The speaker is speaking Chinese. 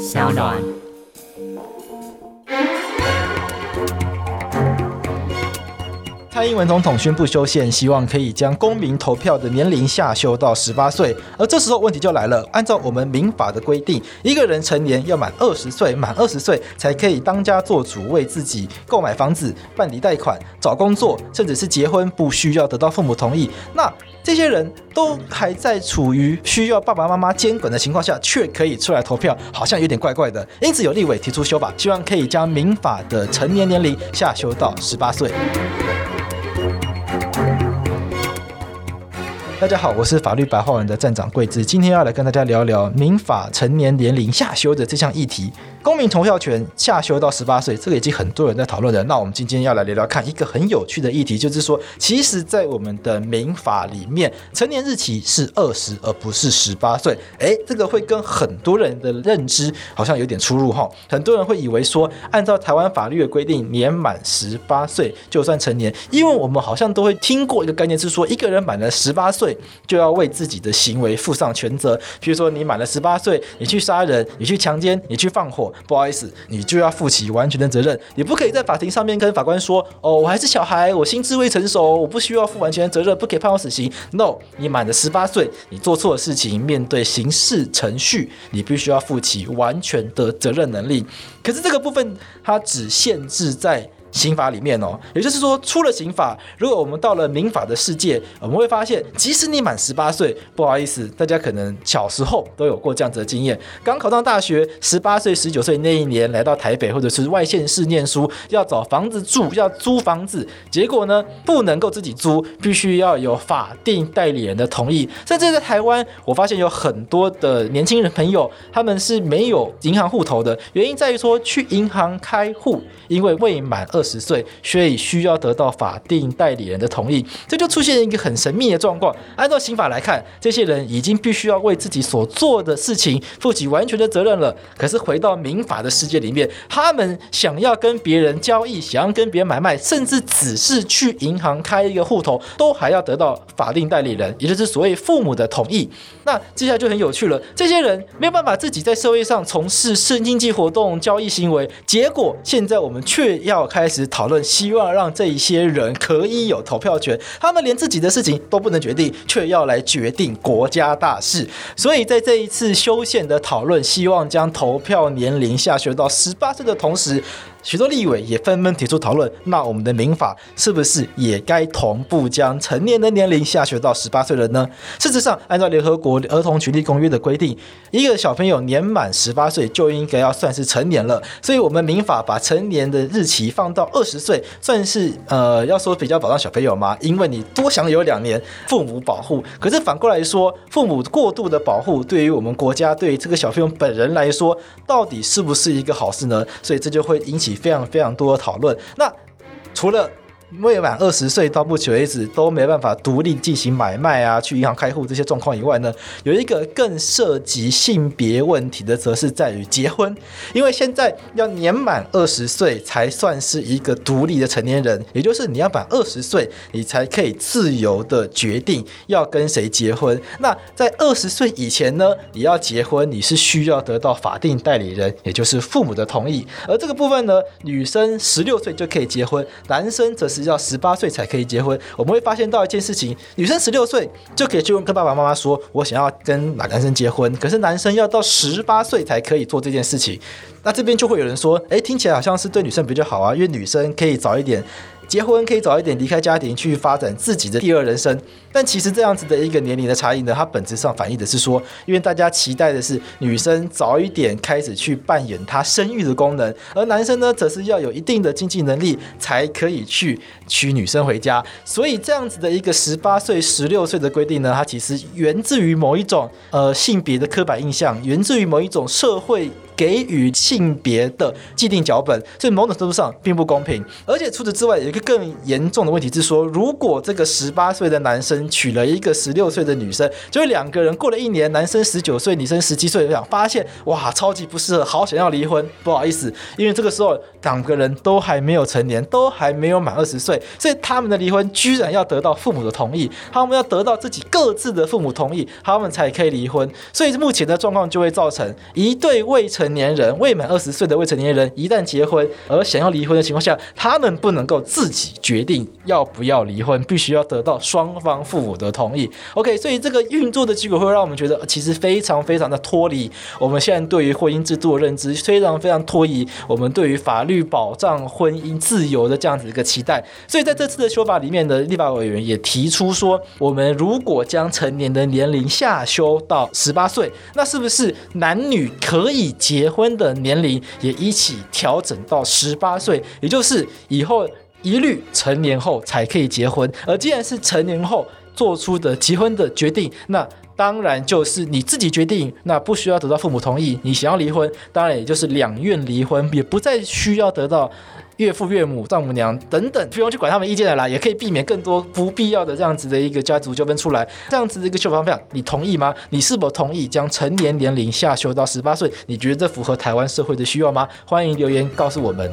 小暖。蔡英文总统宣布修宪，希望可以将公民投票的年龄下修到十八岁。而这时候问题就来了，按照我们民法的规定，一个人成年要满二十岁，满二十岁才可以当家做主，为自己购买房子、办理贷款、找工作，甚至是结婚，不需要得到父母同意。那这些人都还在处于需要爸爸妈妈监管的情况下，却可以出来投票，好像有点怪怪的。因此有立委提出修法，希望可以将民法的成年年龄下修到十八岁。大家好，我是法律白话文的站长贵智，今天要来跟大家聊聊民法成年年龄下修的这项议题。公民投票权下修到十八岁，这个已经很多人在讨论了。那我们今天要来聊聊看一个很有趣的议题，就是说，其实，在我们的民法里面，成年日期是二十，而不是十八岁。诶，这个会跟很多人的认知好像有点出入哈。很多人会以为说，按照台湾法律的规定，年满十八岁就算成年，因为我们好像都会听过一个概念，是说，一个人满了十八岁就要为自己的行为负上全责。比如说，你满了十八岁，你去杀人，你去强奸，你去放火。不好意思，你就要负起完全的责任。你不可以在法庭上面跟法官说：“哦，我还是小孩，我心智未成熟，我不需要负完全的责任，不可以判我死刑。”No，你满了十八岁，你做错了事情，面对刑事程序，你必须要负起完全的责任能力。可是这个部分，它只限制在。刑法里面哦，也就是说，出了刑法，如果我们到了民法的世界，我们会发现，即使你满十八岁，不好意思，大家可能小时候都有过这样子的经验，刚考上大学，十八岁、十九岁那一年来到台北或者是外县市念书，要找房子住，要租房子，结果呢，不能够自己租，必须要有法定代理人的同意。甚至在台湾，我发现有很多的年轻人朋友，他们是没有银行户头的，原因在于说去银行开户，因为未满二。二十岁，所以需要得到法定代理人的同意，这就出现一个很神秘的状况。按照刑法来看，这些人已经必须要为自己所做的事情负起完全的责任了。可是回到民法的世界里面，他们想要跟别人交易，想要跟别人买卖，甚至只是去银行开一个户头，都还要得到法定代理人，也就是所谓父母的同意。那接下来就很有趣了，这些人没有办法自己在社会上从事生经济活动、交易行为，结果现在我们却要开。开始讨论，希望让这一些人可以有投票权。他们连自己的事情都不能决定，却要来决定国家大事。所以在这一次修宪的讨论，希望将投票年龄下修到十八岁的同时，许多立委也纷纷提出讨论，那我们的民法是不是也该同步将成年的年龄下修到十八岁了呢？事实上，按照联合国儿童权利公约的规定，一个小朋友年满十八岁就应该要算是成年了。所以，我们民法把成年的日期放到二十岁，算是呃，要说比较保障小朋友吗？因为你多享有两年父母保护。可是反过来说，父母过度的保护，对于我们国家，对于这个小朋友本人来说，到底是不是一个好事呢？所以这就会引起。非常非常多的讨论。那除了未满二十岁到目前为止都没办法独立进行买卖啊，去银行开户这些状况以外呢，有一个更涉及性别问题的，则是在于结婚。因为现在要年满二十岁才算是一个独立的成年人，也就是你要满二十岁，你才可以自由的决定要跟谁结婚。那在二十岁以前呢，你要结婚，你是需要得到法定代理人，也就是父母的同意。而这个部分呢，女生十六岁就可以结婚，男生则是。要十八岁才可以结婚，我们会发现到一件事情：女生十六岁就可以去跟爸爸妈妈说，我想要跟哪男生结婚。可是男生要到十八岁才可以做这件事情。那这边就会有人说，诶，听起来好像是对女生比较好啊，因为女生可以早一点。结婚可以早一点离开家庭去发展自己的第二人生，但其实这样子的一个年龄的差异呢，它本质上反映的是说，因为大家期待的是女生早一点开始去扮演她生育的功能，而男生呢，则是要有一定的经济能力才可以去娶女生回家，所以这样子的一个十八岁、十六岁的规定呢，它其实源自于某一种呃性别的刻板印象，源自于某一种社会。给予性别的既定脚本，所以某种程度上并不公平。而且除此之外，有一个更严重的问题是说，如果这个十八岁的男生娶了一个十六岁的女生，就两个人过了一年，男生十九岁，女生十七岁，想发现哇，超级不适合，好想要离婚。不好意思，因为这个时候两个人都还没有成年，都还没有满二十岁，所以他们的离婚居然要得到父母的同意，他们要得到自己各自的父母同意，他们才可以离婚。所以目前的状况就会造成一对未成成年人、未满二十岁的未成年人，一旦结婚而想要离婚的情况下，他们不能够自己决定要不要离婚，必须要得到双方父母的同意。OK，所以这个运作的结果会让我们觉得，其实非常非常的脱离我们现在对于婚姻制度的认知，非常非常脱离我们对于法律保障婚姻自由的这样子一个期待。所以在这次的修法里面的立法委员也提出说，我们如果将成年的年龄下修到十八岁，那是不是男女可以结婚的年龄也一起调整到十八岁？也就是以后一律成年后才可以结婚。而既然是成年后做出的结婚的决定，那当然就是你自己决定，那不需要得到父母同意。你想要离婚，当然也就是两愿离婚，也不再需要得到。岳父岳母、丈母娘等等，不用去管他们意见的啦，也可以避免更多不必要的这样子的一个家族纠纷出来。这样子的一个修法方向，你同意吗？你是否同意将成年年龄下修到十八岁？你觉得这符合台湾社会的需要吗？欢迎留言告诉我们。